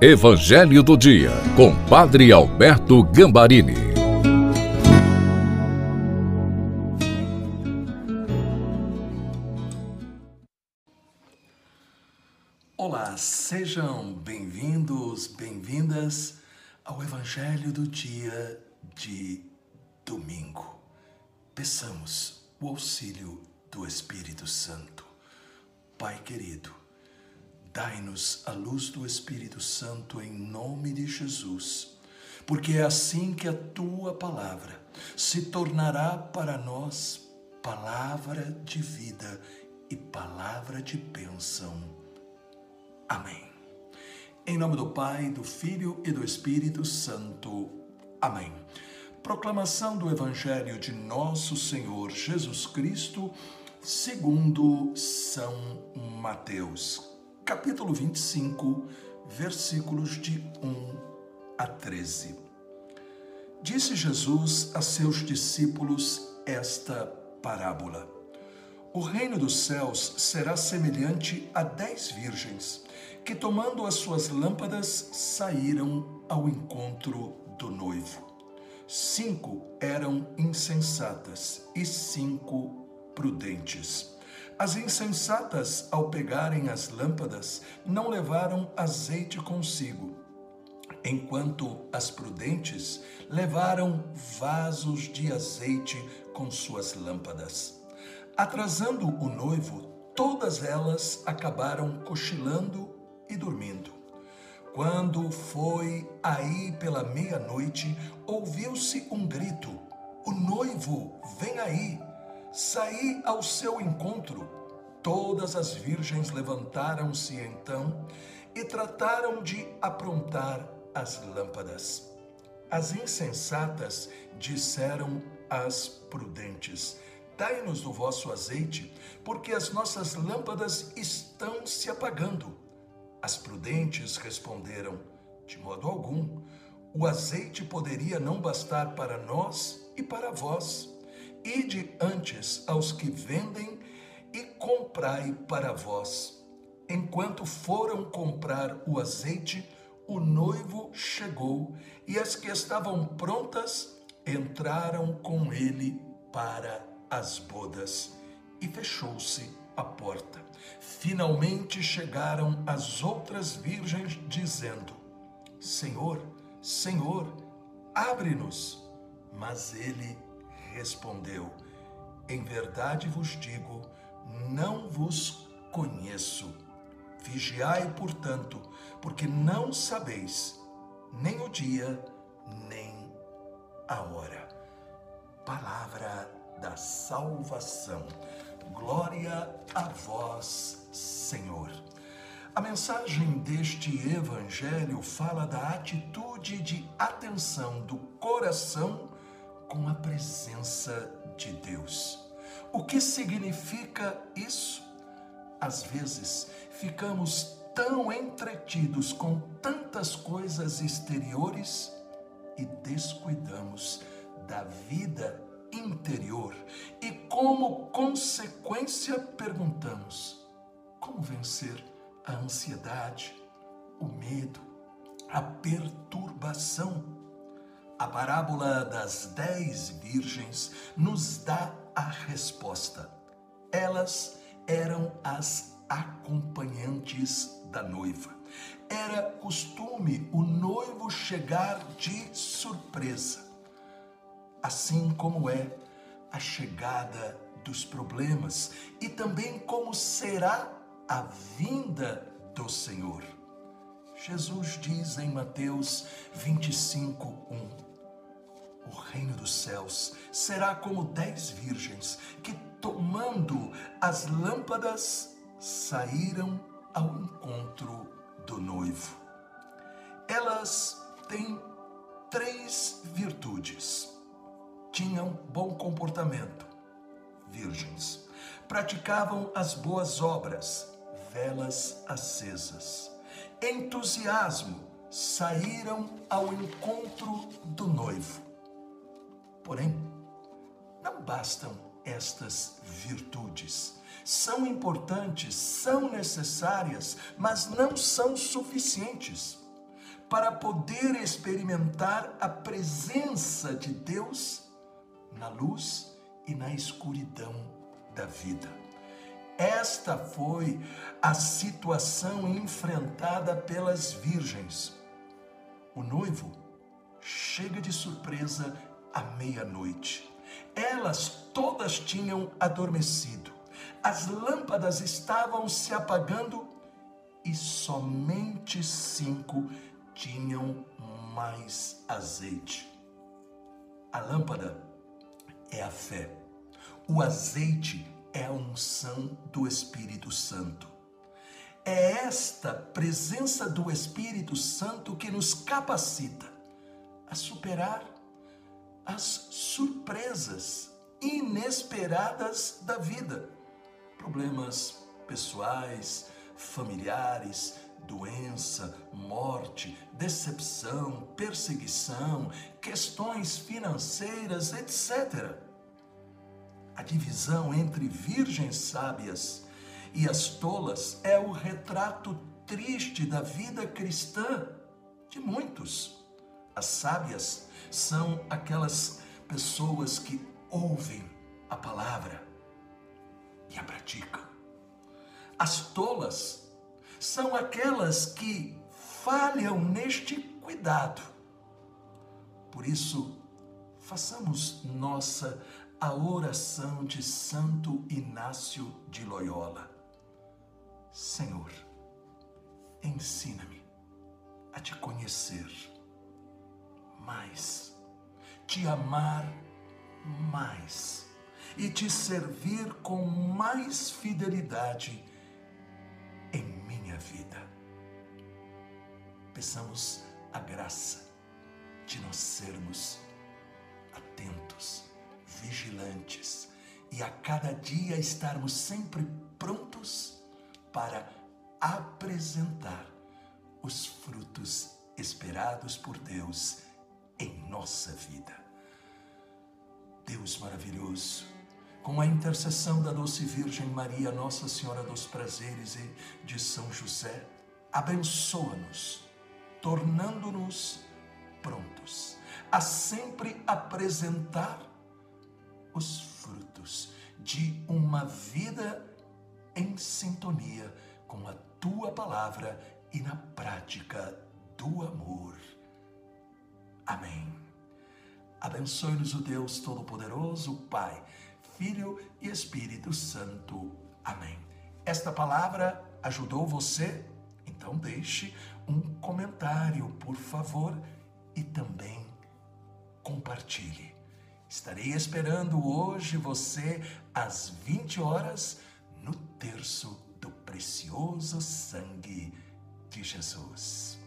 Evangelho do Dia, com Padre Alberto Gambarini. Olá, sejam bem-vindos, bem-vindas ao Evangelho do Dia de domingo. Peçamos o auxílio do Espírito Santo. Pai querido, Dai-nos a luz do Espírito Santo em nome de Jesus, porque é assim que a tua palavra se tornará para nós palavra de vida e palavra de bênção. Amém. Em nome do Pai, do Filho e do Espírito Santo. Amém. Proclamação do Evangelho de Nosso Senhor Jesus Cristo, segundo São Mateus capítulo 25, versículos de 1 a 13. Disse Jesus a seus discípulos esta parábola: O reino dos céus será semelhante a dez virgens que, tomando as suas lâmpadas, saíram ao encontro do noivo. Cinco eram insensatas e cinco prudentes. As insensatas, ao pegarem as lâmpadas, não levaram azeite consigo, enquanto as prudentes levaram vasos de azeite com suas lâmpadas. Atrasando o noivo, todas elas acabaram cochilando e dormindo. Quando foi aí pela meia-noite, ouviu-se um grito: O noivo vem aí! Saí ao seu encontro. Todas as virgens levantaram-se então e trataram de aprontar as lâmpadas. As insensatas disseram às prudentes: Dai-nos do vosso azeite, porque as nossas lâmpadas estão se apagando. As prudentes responderam: De modo algum, o azeite poderia não bastar para nós e para vós. Ide antes aos que vendem e comprai para vós. Enquanto foram comprar o azeite, o noivo chegou e as que estavam prontas entraram com ele para as bodas. E fechou-se a porta. Finalmente chegaram as outras virgens, dizendo: Senhor, Senhor, abre-nos. Mas ele respondeu: Em verdade vos digo, não vos conheço. Vigiai, portanto, porque não sabeis nem o dia, nem a hora. Palavra da salvação. Glória a vós, Senhor. A mensagem deste evangelho fala da atitude de atenção do coração com a presença de Deus. O que significa isso? Às vezes ficamos tão entretidos com tantas coisas exteriores e descuidamos da vida interior e, como consequência, perguntamos: como vencer a ansiedade, o medo, a perturbação? A parábola das dez virgens nos dá a resposta. Elas eram as acompanhantes da noiva. Era costume o noivo chegar de surpresa, assim como é a chegada dos problemas e também como será a vinda do Senhor. Jesus diz em Mateus 25, 1: o reino dos céus será como dez virgens que, tomando as lâmpadas, saíram ao encontro do noivo. Elas têm três virtudes. Tinham bom comportamento, virgens. Praticavam as boas obras, velas acesas. Entusiasmo, saíram ao encontro do noivo Porém, não bastam estas virtudes. São importantes, são necessárias, mas não são suficientes. para poder experimentar a presença de Deus na luz e na escuridão da vida. Esta foi a situação enfrentada pelas virgens. O noivo chega de surpresa à meia-noite. Elas todas tinham adormecido. As lâmpadas estavam se apagando e somente cinco tinham mais azeite. A lâmpada é a fé. O azeite é a unção do Espírito Santo. É esta presença do Espírito Santo que nos capacita a superar as surpresas inesperadas da vida. Problemas pessoais, familiares, doença, morte, decepção, perseguição, questões financeiras, etc. A divisão entre virgens sábias e as tolas é o retrato triste da vida cristã de muitos. As sábias são aquelas pessoas que ouvem a palavra e a praticam. As tolas são aquelas que falham neste cuidado. Por isso, façamos nossa a oração de Santo Inácio de Loyola. Senhor, ensina-me a te conhecer mais, te amar mais e te servir com mais fidelidade em minha vida. Peçamos a graça de nós sermos atentos, vigilantes e a cada dia estarmos sempre prontos para apresentar os frutos esperados por Deus em nossa vida. Deus maravilhoso, com a intercessão da doce Virgem Maria, Nossa Senhora dos Prazeres e de São José, abençoa-nos, tornando-nos prontos a sempre apresentar os frutos de uma vida em sintonia com a tua palavra e na prática do amor. Amém. Abençoe-nos o Deus Todo-Poderoso, Pai, Filho e Espírito Santo. Amém. Esta palavra ajudou você? Então deixe um comentário, por favor, e também compartilhe. Estarei esperando hoje você às 20 horas no terço do precioso sangue de Jesus.